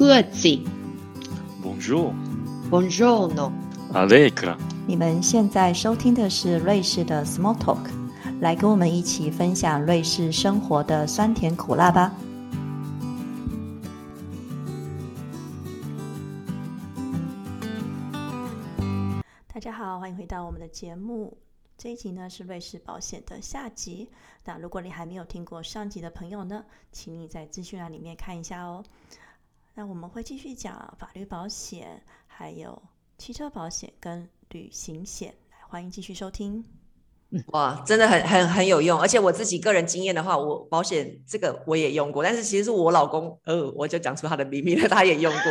各自。Bonjour, Buongiorno。Allegra。你们现在收听的是瑞士的 Small Talk，来跟我们一起分享瑞士生活的酸甜苦辣吧。大家好，欢迎回到我们的节目。这一集呢是瑞士保险的下集。那如果你还没有听过上集的朋友呢，请你在资讯栏里面看一下哦。那我们会继续讲法律保险，还有汽车保险跟旅行险。来，欢迎继续收听。哇，真的很很很有用，而且我自己个人经验的话，我保险这个我也用过，但是其实是我老公，呃，我就讲出他的秘密了，他也用过。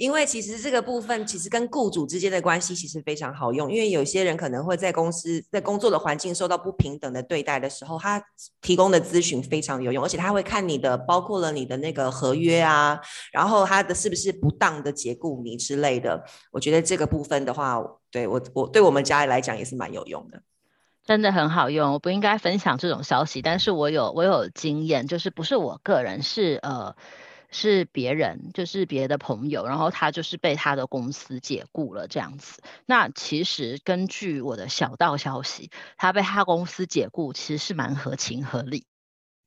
因为其实这个部分其实跟雇主之间的关系其实非常好用，因为有些人可能会在公司在工作的环境受到不平等的对待的时候，他提供的咨询非常有用，而且他会看你的包括了你的那个合约啊，然后他的是不是不当的解雇你之类的，我觉得这个部分的话，对我我对我们家里来讲也是蛮有用的。真的很好用，我不应该分享这种消息，但是我有我有经验，就是不是我个人，是呃。是别人，就是别的朋友，然后他就是被他的公司解雇了这样子。那其实根据我的小道消息，他被他公司解雇其实是蛮合情合理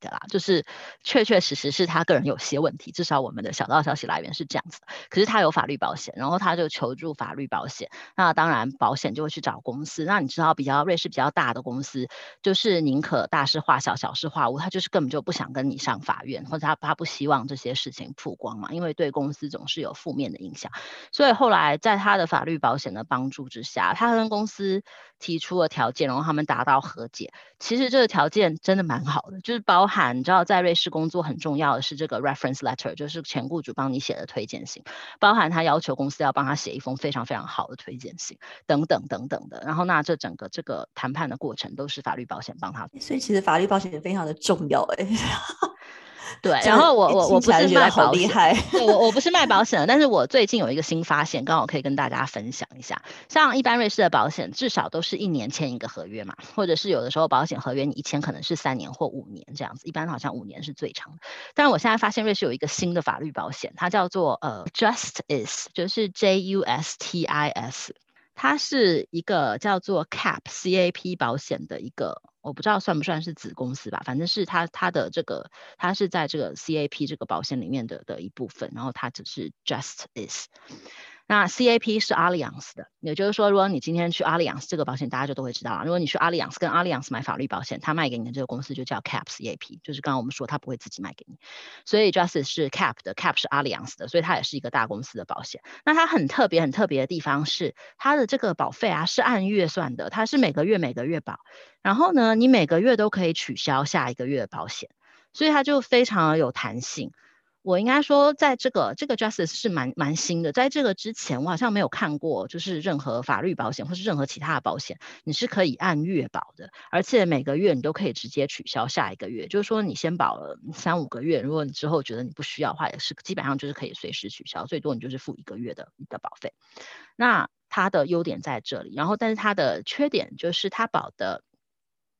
啦，就是确确实实是他个人有些问题，至少我们的小道消息来源是这样子。可是他有法律保险，然后他就求助法律保险。那当然保险就会去找公司。那你知道比较瑞士比较大的公司，就是宁可大事化小，小事化无，他就是根本就不想跟你上法院，或者他他不希望这些事情曝光嘛，因为对公司总是有负面的影响。所以后来在他的法律保险的帮助之下，他跟公司提出了条件，然后他们达到和解。其实这个条件真的蛮好的，就是包含你知道在瑞士工作很重要的是这个 reference letter，就是前雇主帮你写的推荐信，包含他要求公司要帮他写一封非常非常好的推荐信，等等等等的。然后那这整个这个谈判的过程都是法律保险帮他，所以其实法律保险非常的重要哎。对，然后我我我不是卖保险，对我我不是卖保险的，但是我最近有一个新发现，刚好可以跟大家分享一下。像一般瑞士的保险，至少都是一年签一个合约嘛，或者是有的时候保险合约你一签可能是三年或五年这样子，一般好像五年是最长的。但是我现在发现瑞士有一个新的法律保险，它叫做呃 Justice，就是 J U S T I S，它是一个叫做 Cap C A P 保险的一个。我不知道算不算是子公司吧，反正是它它的这个它是在这个 CAP 这个保险里面的的一部分，然后它只是 Just is。那 CAP 是 Allianz 的，也就是说，如果你今天去 Allianz 这个保险，大家就都会知道了。如果你去 Allianz 跟 Allianz 买法律保险，他卖给你的这个公司就叫 Cap CAP，就是刚刚我们说他不会自己卖给你。所以 Justice 是 Cap 的，Cap 是 Allianz 的，所以它也是一个大公司的保险。那它很特别、很特别的地方是，它的这个保费啊是按月算的，它是每个月每个月保，然后呢，你每个月都可以取消下一个月的保险，所以它就非常有弹性。我应该说，在这个这个 Justice 是蛮蛮新的，在这个之前我好像没有看过，就是任何法律保险或是任何其他的保险，你是可以按月保的，而且每个月你都可以直接取消下一个月，就是说你先保了三五个月，如果你之后觉得你不需要的话，也是基本上就是可以随时取消，最多你就是付一个月的的保费。那它的优点在这里，然后但是它的缺点就是它保的。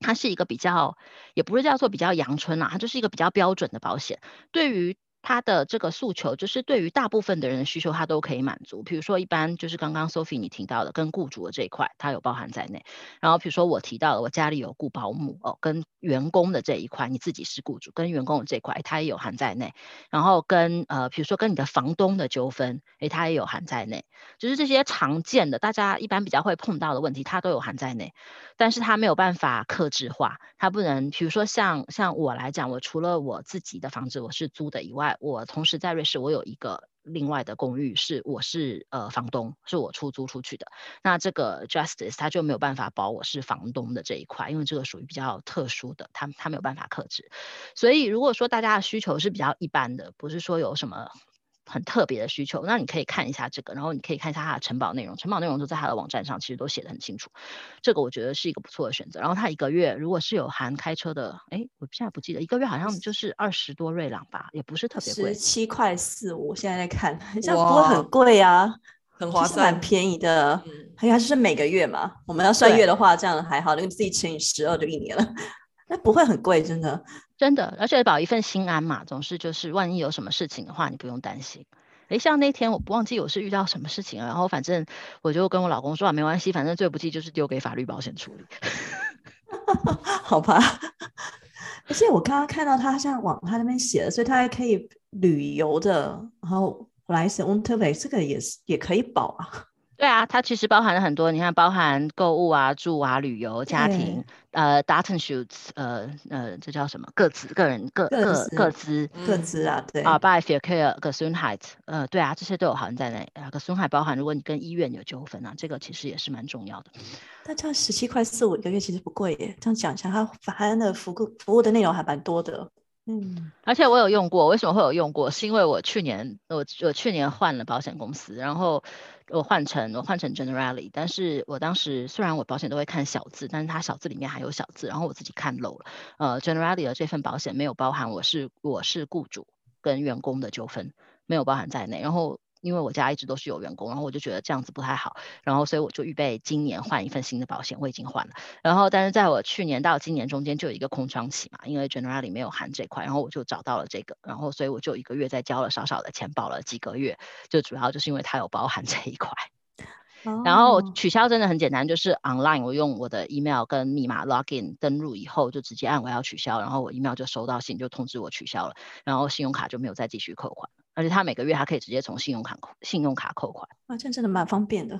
它是一个比较，也不是叫做比较阳春啊，它就是一个比较标准的保险。对于它的这个诉求，就是对于大部分的人的需求，它都可以满足。比如说，一般就是刚刚 Sophie 你提到的跟雇主的这一块，它有包含在内。然后，比如说我提到的，我家里有雇保姆哦，跟员工的这一块，你自己是雇主，跟员工的这一块，它也有含在内。然后跟呃，比如说跟你的房东的纠纷，诶，它也有含在内。就是这些常见的，大家一般比较会碰到的问题，它都有含在内。但是它没有办法克制化，它不能，比如说像像我来讲，我除了我自己的房子我是租的以外，我同时在瑞士我有一个另外的公寓是我是呃房东，是我出租出去的。那这个 Justice 它就没有办法保我是房东的这一块，因为这个属于比较特殊的，他他没有办法克制。所以如果说大家的需求是比较一般的，不是说有什么。很特别的需求，那你可以看一下这个，然后你可以看一下它的承保内容，承保内容都在它的网站上，其实都写的很清楚。这个我觉得是一个不错的选择。然后它一个月如果是有含开车的，哎，我现在不记得，一个月好像就是二十多瑞朗吧，也不是特别贵，十七块四我。现在在看，这样不会很贵啊，很划算，蛮便宜的。嗯，还有它就是每个月嘛，我们要算月的话，这样还好，那个自己乘以十二就一年了。那不会很贵，真的。真的，而且保一份心安嘛，总是就是万一有什么事情的话，你不用担心。诶，像那天我不忘记我是遇到什么事情了，然后反正我就跟我老公说啊，没关系，反正最不济就是丢给法律保险处理。好吧，而且我刚刚看到他像往他那边写的，所以他还可以旅游的，然后来省 o n t e r 这个也是也可以保啊。对啊，它其实包含了很多，你看，包含购物啊、住啊、旅游、家庭，呃，Datenschutz，呃呃，这叫什么？各自、个人、各各各资、各自啊，对啊，by fair care、Gesundheit，呃，对啊，这些都有含在内。啊，Gesundheit 包含，如果你跟医院有纠纷啊，这个其实也是蛮重要的。那这样十七块四五一个月其实不贵耶，这样讲一下，它含的服务服务的内容还蛮多的。嗯，而且我有用过，为什么会有用过？是因为我去年我我去年换了保险公司，然后我换成我换成 Generali，但是我当时虽然我保险都会看小字，但是它小字里面还有小字，然后我自己看漏了。呃，Generali 的这份保险没有包含我是我是雇主跟员工的纠纷，没有包含在内，然后。因为我家一直都是有员工，然后我就觉得这样子不太好，然后所以我就预备今年换一份新的保险，我已经换了。然后但是在我去年到今年中间就有一个空窗期嘛，因为 General 里没有含这块，然后我就找到了这个，然后所以我就一个月再交了少少的钱，保了几个月，就主要就是因为它有包含这一块。然后取消真的很简单，就是 online 我用我的 email 跟密码 login 登录以后，就直接按我要取消，然后我 email 就收到信就通知我取消了，然后信用卡就没有再继续扣款。而且他每个月还可以直接从信用卡扣信用卡扣款，啊，这真的蛮方便的。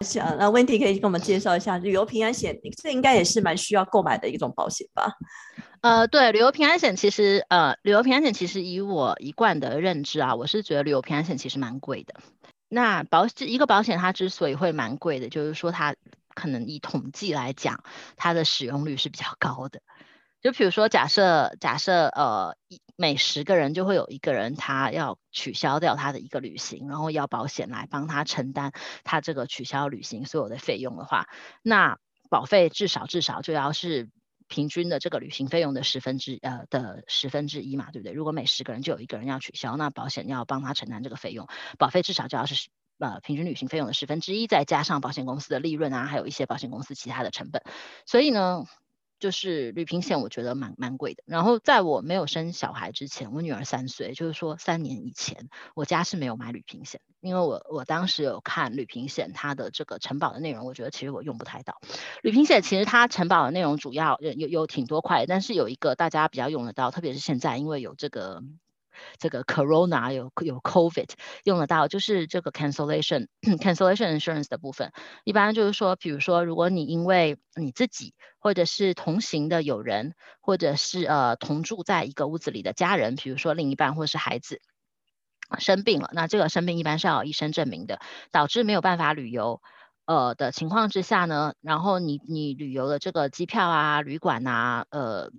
想那 Wendy 可以跟我们介绍一下旅游平安险，这应该也是蛮需要购买的一种保险吧？呃，对，旅游平安险其实呃，旅游平安险其实以我一贯的认知啊，我是觉得旅游平安险其实蛮贵的。那保一个保险它之所以会蛮贵的，就是说它可能以统计来讲，它的使用率是比较高的。就比如说，假设假设呃，每十个人就会有一个人他要取消掉他的一个旅行，然后要保险来帮他承担他这个取消旅行所有的费用的话，那保费至少至少就要是平均的这个旅行费用的十分之呃的十分之一嘛，对不对？如果每十个人就有一个人要取消，那保险要帮他承担这个费用，保费至少就要是呃平均旅行费用的十分之一，再加上保险公司的利润啊，还有一些保险公司其他的成本，所以呢。就是旅平险，我觉得蛮蛮贵的。然后在我没有生小孩之前，我女儿三岁，就是说三年以前，我家是没有买旅平险，因为我我当时有看旅平险它的这个承保的内容，我觉得其实我用不太到。旅平险其实它承保的内容主要有有挺多块，但是有一个大家比较用得到，特别是现在因为有这个。这个 Corona 有有 COVID 用得到，就是这个 cancellation cancellation insurance 的部分，一般就是说，比如说，如果你因为你自己或者是同行的友人，或者是呃同住在一个屋子里的家人，比如说另一半或是孩子生病了，那这个生病一般是要有医生证明的，导致没有办法旅游呃的情况之下呢，然后你你旅游的这个机票啊、旅馆啊，呃。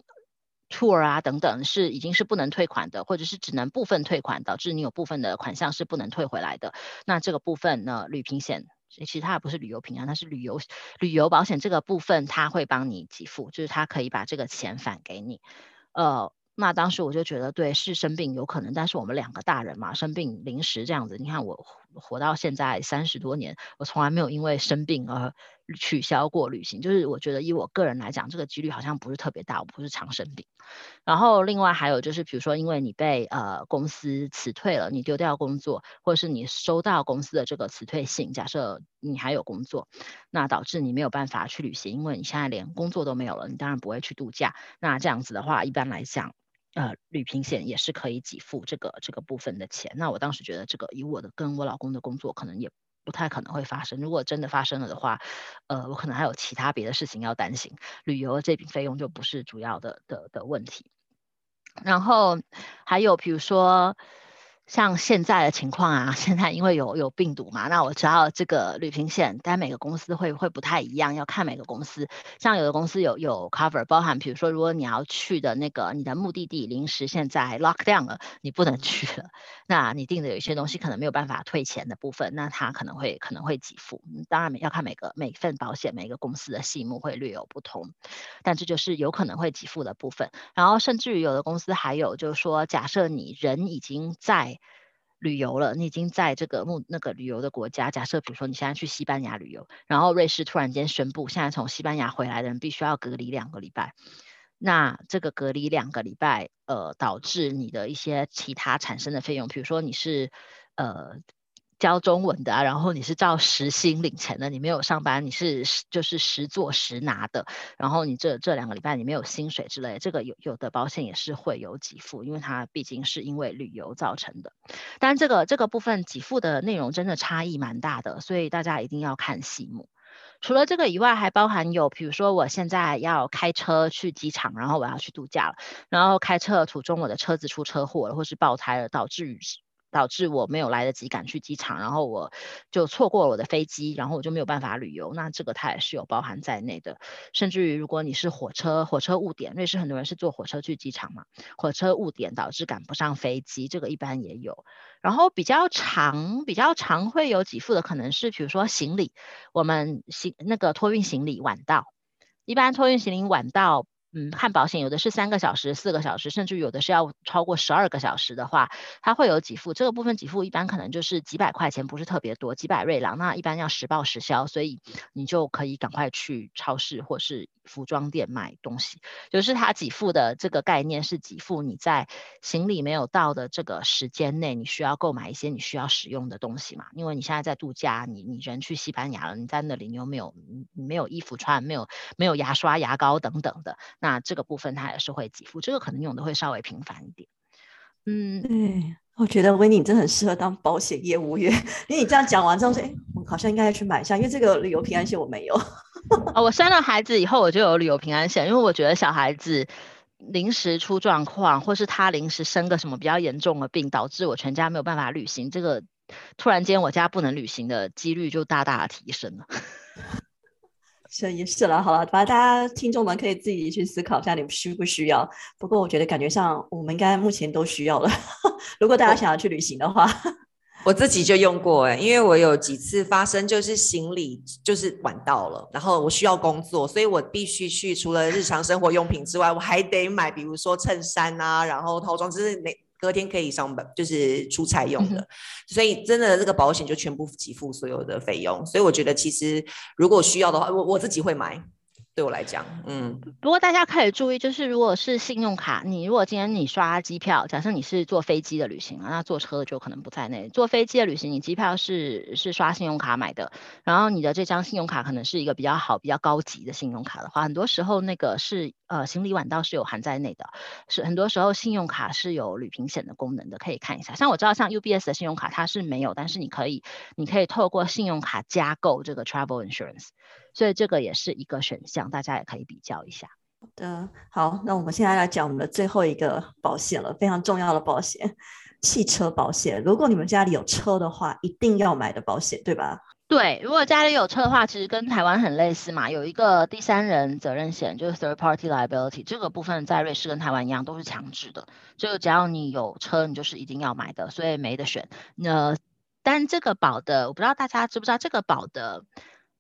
Tour 啊等等是已经是不能退款的，或者是只能部分退款，导致你有部分的款项是不能退回来的。那这个部分呢，旅平险其实它也不是旅游平安，它是旅游旅游保险这个部分，它会帮你给付，就是它可以把这个钱返给你。呃，那当时我就觉得对，是生病有可能，但是我们两个大人嘛，生病临时这样子，你看我活到现在三十多年，我从来没有因为生病而。取消过旅行，就是我觉得以我个人来讲，这个几率好像不是特别大，我不是常生病。然后另外还有就是，比如说因为你被呃公司辞退了，你丢掉工作，或者是你收到公司的这个辞退信，假设你还有工作，那导致你没有办法去旅行，因为你现在连工作都没有了，你当然不会去度假。那这样子的话，一般来讲，呃，旅平险也是可以给付这个这个部分的钱。那我当时觉得这个以我的跟我老公的工作可能也。不太可能会发生。如果真的发生了的话，呃，我可能还有其他别的事情要担心。旅游这笔费用就不是主要的的的问题。然后还有比如说。像现在的情况啊，现在因为有有病毒嘛，那我知道这个旅行险，但每个公司会会不太一样，要看每个公司。像有的公司有有 cover，包含比如说，如果你要去的那个你的目的地临时现在 lock down 了，你不能去了，那你订的有一些东西可能没有办法退钱的部分，那它可能会可能会给付。当然要看每个每份保险每个公司的细目会略有不同，但这就是有可能会给付的部分。然后甚至于有的公司还有就是说，假设你人已经在旅游了，你已经在这个目那个旅游的国家。假设比如说你现在去西班牙旅游，然后瑞士突然间宣布，现在从西班牙回来的人必须要隔离两个礼拜。那这个隔离两个礼拜，呃，导致你的一些其他产生的费用，比如说你是呃。教中文的啊，然后你是照时薪领钱的，你没有上班，你是就是实做实拿的，然后你这这两个礼拜你没有薪水之类，这个有有的保险也是会有给付，因为它毕竟是因为旅游造成的。但这个这个部分给付的内容真的差异蛮大的，所以大家一定要看细目。除了这个以外，还包含有，比如说我现在要开车去机场，然后我要去度假了，然后开车途中我的车子出车祸了，或是爆胎了，导致导致我没有来得及赶去机场，然后我就错过了我的飞机，然后我就没有办法旅游。那这个它也是有包含在内的。甚至于如果你是火车，火车误点，瑞士很多人是坐火车去机场嘛，火车误点导致赶不上飞机，这个一般也有。然后比较长、比较长会有给付的，可能是比如说行李，我们行那个托运行李晚到，一般托运行李晚到。嗯，看保险有的是三个小时、四个小时，甚至有的是要超过十二个小时的话，它会有给付。这个部分给付一般可能就是几百块钱，不是特别多，几百瑞郎。那一般要实报实销，所以你就可以赶快去超市或是服装店买东西。就是它给付的这个概念是给付你在行李没有到的这个时间内，你需要购买一些你需要使用的东西嘛？因为你现在在度假，你你人去西班牙了，你在那里你又没有没有衣服穿，没有没有牙刷、牙膏等等的。那这个部分它也是会给付，这个可能用的会稍微频繁一点。嗯，对，我觉得维尼真的很适合当保险业务员，因为你这样讲完之后说，哎，我好像应该要去买一下，因为这个旅游平安险我没有。哦，我生了孩子以后我就有旅游平安险，因为我觉得小孩子临时出状况，或是他临时生个什么比较严重的病，导致我全家没有办法旅行，这个突然间我家不能旅行的几率就大大的提升了。是也是了，好了，反正大家听众们可以自己去思考一下，你们需不需要？不过我觉得感觉上我们应该目前都需要了。如果大家想要去旅行的话，我自己就用过哎，因为我有几次发生就是行李就是晚到了，然后我需要工作，所以我必须去除了日常生活用品之外，我还得买，比如说衬衫啊，然后套装，就是那。隔天可以上班，就是出差用的，所以真的这个保险就全部给付所有的费用。所以我觉得其实如果需要的话，我我自己会买。对我来讲，嗯。不过大家可以注意，就是如果是信用卡，你如果今天你刷机票，假设你是坐飞机的旅行啊，那坐车就可能不在内。坐飞机的旅行，你机票是是刷信用卡买的，然后你的这张信用卡可能是一个比较好、比较高级的信用卡的话，很多时候那个是呃行李晚到是有含在内的，是很多时候信用卡是有旅平险的功能的，可以看一下。像我知道像 UBS 的信用卡它是没有，但是你可以你可以透过信用卡加购这个 travel insurance。所以这个也是一个选项，大家也可以比较一下。好的，好，那我们现在来讲我们的最后一个保险了，非常重要的保险——汽车保险。如果你们家里有车的话，一定要买的保险，对吧？对，如果家里有车的话，其实跟台湾很类似嘛，有一个第三人责任险，就是 third party liability，这个部分在瑞士跟台湾一样都是强制的，就只要你有车，你就是一定要买的，所以没得选。那但这个保的，我不知道大家知不知道这个保的。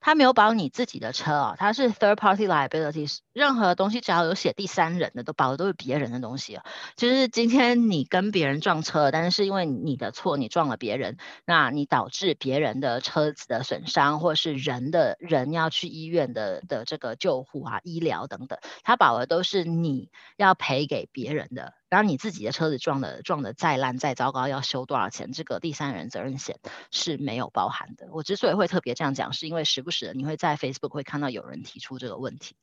他没有保你自己的车哦，他是 third party liabilities，任何东西只要有写第三人的，都保的都是别人的东西哦。就是今天你跟别人撞车，但是因为你的错，你撞了别人，那你导致别人的车子的损伤，或是人的人要去医院的的这个救护啊、医疗等等，他保的都是你要赔给别人的。然后你自己的车子撞的撞的再烂再糟糕，要修多少钱？这个第三人责任险是没有包含的。我之所以会特别这样讲，是因为时不时的你会在 Facebook 会看到有人提出这个问题。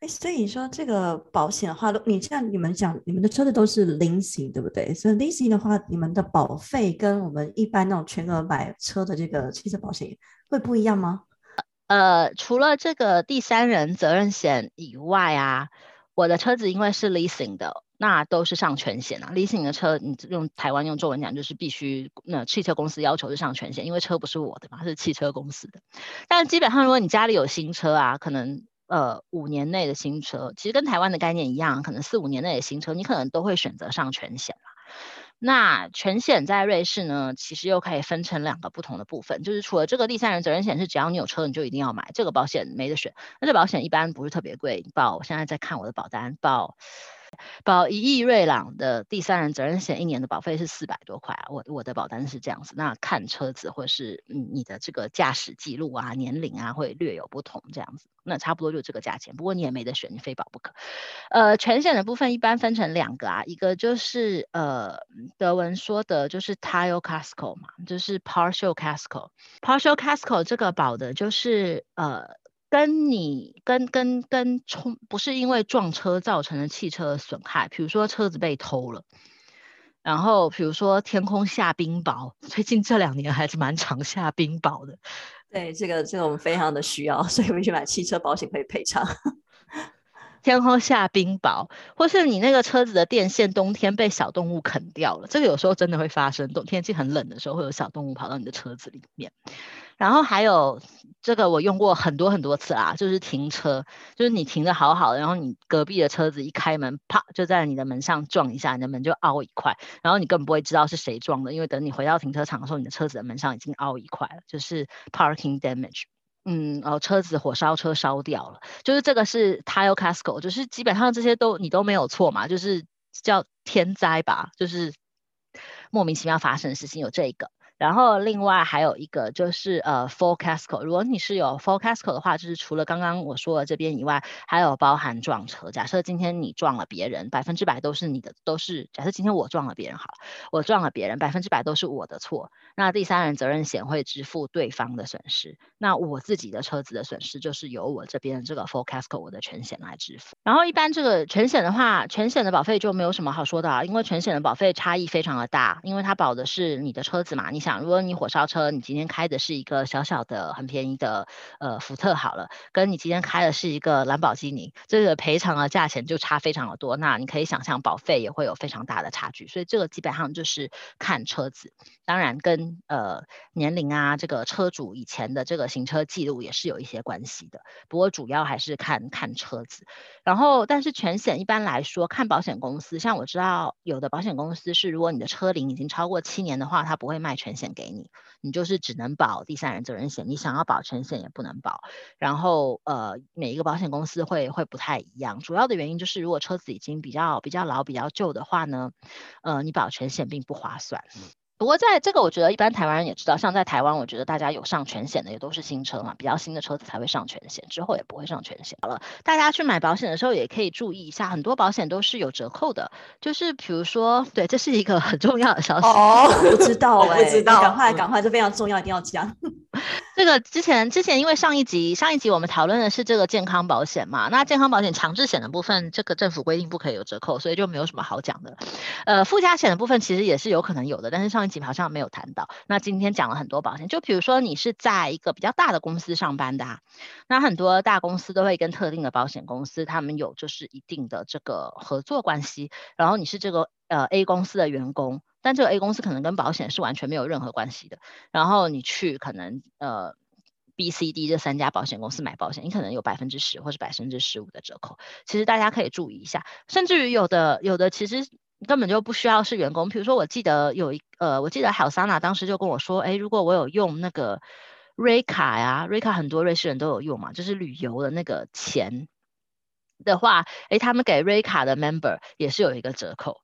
哎，所以你说这个保险的话，你像你们讲，你们的车子都是 leasing 对不对？所以 leasing 的话，你们的保费跟我们一般那种全额买车的这个汽车保险会不一样吗？呃，除了这个第三人责任险以外啊，我的车子因为是 leasing 的。那都是上全险啊李思颖的车，你用台湾用中文讲就是必须，那汽车公司要求是上全险，因为车不是我的嘛，是汽车公司的。但基本上，如果你家里有新车啊，可能呃五年内的新车，其实跟台湾的概念一样，可能四五年内的新车，你可能都会选择上全险啦。那全险在瑞士呢，其实又可以分成两个不同的部分，就是除了这个第三人责任险是只要你有车你就一定要买，这个保险没得选。那这保险一般不是特别贵，报我现在在看我的保单报。保一亿瑞朗的第三人责任险，一年的保费是四百多块啊。我我的保单是这样子，那看车子或是嗯你的这个驾驶记录啊、年龄啊会略有不同这样子，那差不多就这个价钱。不过你也没得选，你非保不可。呃，全险的部分一般分成两个啊，一个就是呃德文说的就是 tile casco 嘛，就是 partial casco。partial casco 这个保的就是呃。跟你跟跟跟冲不是因为撞车造成的汽车损害，比如说车子被偷了，然后比如说天空下冰雹，最近这两年还是蛮常下冰雹的。对，这个这个我们非常的需要，所以我们去买汽车保险可以赔偿。天空下冰雹，或是你那个车子的电线冬天被小动物啃掉了，这个有时候真的会发生。冬天气很冷的时候，会有小动物跑到你的车子里面。然后还有这个我用过很多很多次啦，就是停车，就是你停的好好的，然后你隔壁的车子一开门，啪就在你的门上撞一下，你的门就凹一块，然后你根本不会知道是谁撞的，因为等你回到停车场的时候，你的车子的门上已经凹一块了，就是 parking damage。嗯，哦，车子火烧车烧掉了，就是这个是 tile casco，就是基本上这些都你都没有错嘛，就是叫天灾吧，就是莫名其妙发生的事情有这一个。然后另外还有一个就是呃，full casco。如果你是有 full casco 的话，就是除了刚刚我说的这边以外，还有包含撞车。假设今天你撞了别人，百分之百都是你的，都是假设今天我撞了别人，好了，我撞了别人，百分之百都是我的错。那第三人责任险会支付对方的损失，那我自己的车子的损失就是由我这边这个 full casco 我的全险来支付。然后一般这个全险的话，全险的保费就没有什么好说的啊，因为全险的保费差异非常的大，因为它保的是你的车子嘛，你。想，如果你火烧车，你今天开的是一个小小的、很便宜的呃福特好了，跟你今天开的是一个兰博基尼，这个赔偿的价钱就差非常的多。那你可以想象保费也会有非常大的差距，所以这个基本上就是看车子，当然跟呃年龄啊，这个车主以前的这个行车记录也是有一些关系的。不过主要还是看看车子。然后，但是全险一般来说看保险公司，像我知道有的保险公司是，如果你的车龄已经超过七年的话，它不会卖全。险给你，你就是只能保第三人责任险，你想要保全险也不能保。然后呃，每一个保险公司会会不太一样，主要的原因就是如果车子已经比较比较老、比较旧的话呢，呃，你保全险并不划算。不过在这个，我觉得一般台湾人也知道，像在台湾，我觉得大家有上全险的也都是新车嘛，比较新的车子才会上全险，之后也不会上全险了。大家去买保险的时候也可以注意一下，很多保险都是有折扣的，就是比如说，对，这是一个很重要的消息。哦，不知道不知道，赶快赶快，这非常重要，一定要讲。这个之前之前因为上一集上一集我们讨论的是这个健康保险嘛，那健康保险强制险的部分，这个政府规定不可以有折扣，所以就没有什么好讲的。呃，附加险的部分其实也是有可能有的，但是上一集好像没有谈到。那今天讲了很多保险，就比如说你是在一个比较大的公司上班的，啊，那很多大公司都会跟特定的保险公司，他们有就是一定的这个合作关系，然后你是这个呃 A 公司的员工。但这个 A 公司可能跟保险是完全没有任何关系的。然后你去可能呃 B、C、D 这三家保险公司买保险，你可能有百分之十或是百分之十五的折扣。其实大家可以注意一下，甚至于有的有的其实根本就不需要是员工。比如说我记得有一呃，我记得海桑娜当时就跟我说，哎，如果我有用那个瑞卡呀，瑞卡很多瑞士人都有用嘛，就是旅游的那个钱的话，哎，他们给瑞卡的 member 也是有一个折扣。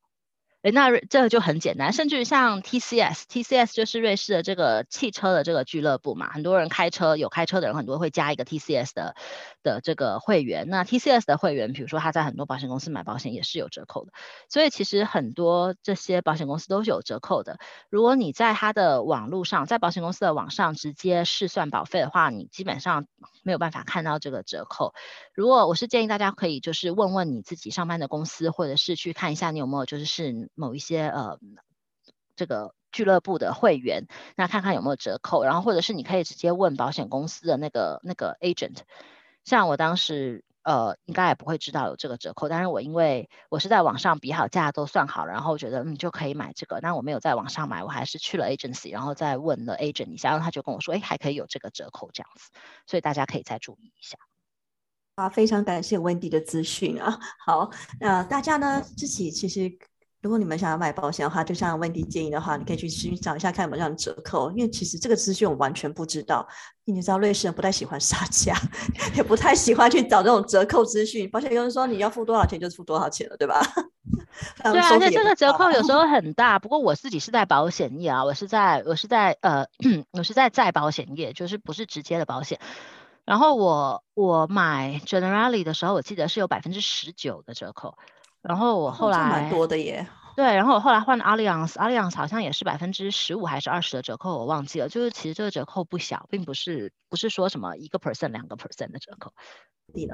诶，那这个就很简单，甚至于像 TCS，TCS 就是瑞士的这个汽车的这个俱乐部嘛，很多人开车有开车的人很多会加一个 TCS 的的这个会员。那 TCS 的会员，比如说他在很多保险公司买保险也是有折扣的，所以其实很多这些保险公司都是有折扣的。如果你在他的网络上，在保险公司的网上直接试算保费的话，你基本上没有办法看到这个折扣。如果我是建议大家可以就是问问你自己上班的公司，或者是去看一下你有没有就是是。某一些呃，这个俱乐部的会员，那看看有没有折扣，然后或者是你可以直接问保险公司的那个那个 agent。像我当时呃，应该也不会知道有这个折扣，但是我因为我是在网上比好价都算好了，然后觉得嗯就可以买这个，但我没有在网上买，我还是去了 agency，然后再问了 agent 一下，然后他就跟我说，哎，还可以有这个折扣这样子，所以大家可以再注意一下。啊，非常感谢 Wendy 的资讯啊。好，那大家呢自己其实。如果你们想要买保险的话，就像温迪建议的话，你可以去寻找一下看有没有这样的折扣，因为其实这个资讯我完全不知道。你知道瑞士人不太喜欢杀价，也不太喜欢去找这种折扣资讯。保险公司说你要付多少钱就付多少钱了，对吧？对啊，而且这个折扣有时候很大。不过我自己是在保险业啊，我是在我是在呃 我是在在保险业，就是不是直接的保险。然后我我买 Generali 的时候，我记得是有百分之十九的折扣。然后我后来蛮多的耶，对，然后我后来换了 Allianz，Allianz 好像也是百分之十五还是二十的折扣，我忘记了。就是其实这个折扣不小，并不是不是说什么一个 percent 两个 percent 的折扣。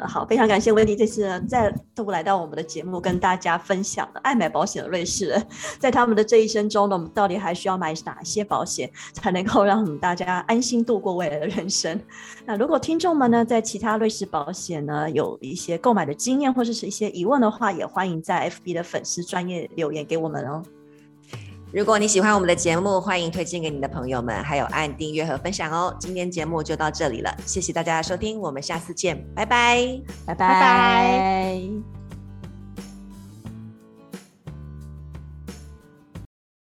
好，非常感谢温迪这次再度来到我们的节目，跟大家分享爱买保险的瑞士人，在他们的这一生中呢，我们到底还需要买哪些保险，才能够让我们大家安心度过未来的人生？那如果听众们呢，在其他瑞士保险呢有一些购买的经验或者是一些疑问的话，也欢迎在 FB 的粉丝专业留言给我们哦。如果你喜欢我们的节目，欢迎推荐给你的朋友们，还有按订阅和分享哦。今天节目就到这里了，谢谢大家的收听，我们下次见，拜拜，拜拜拜。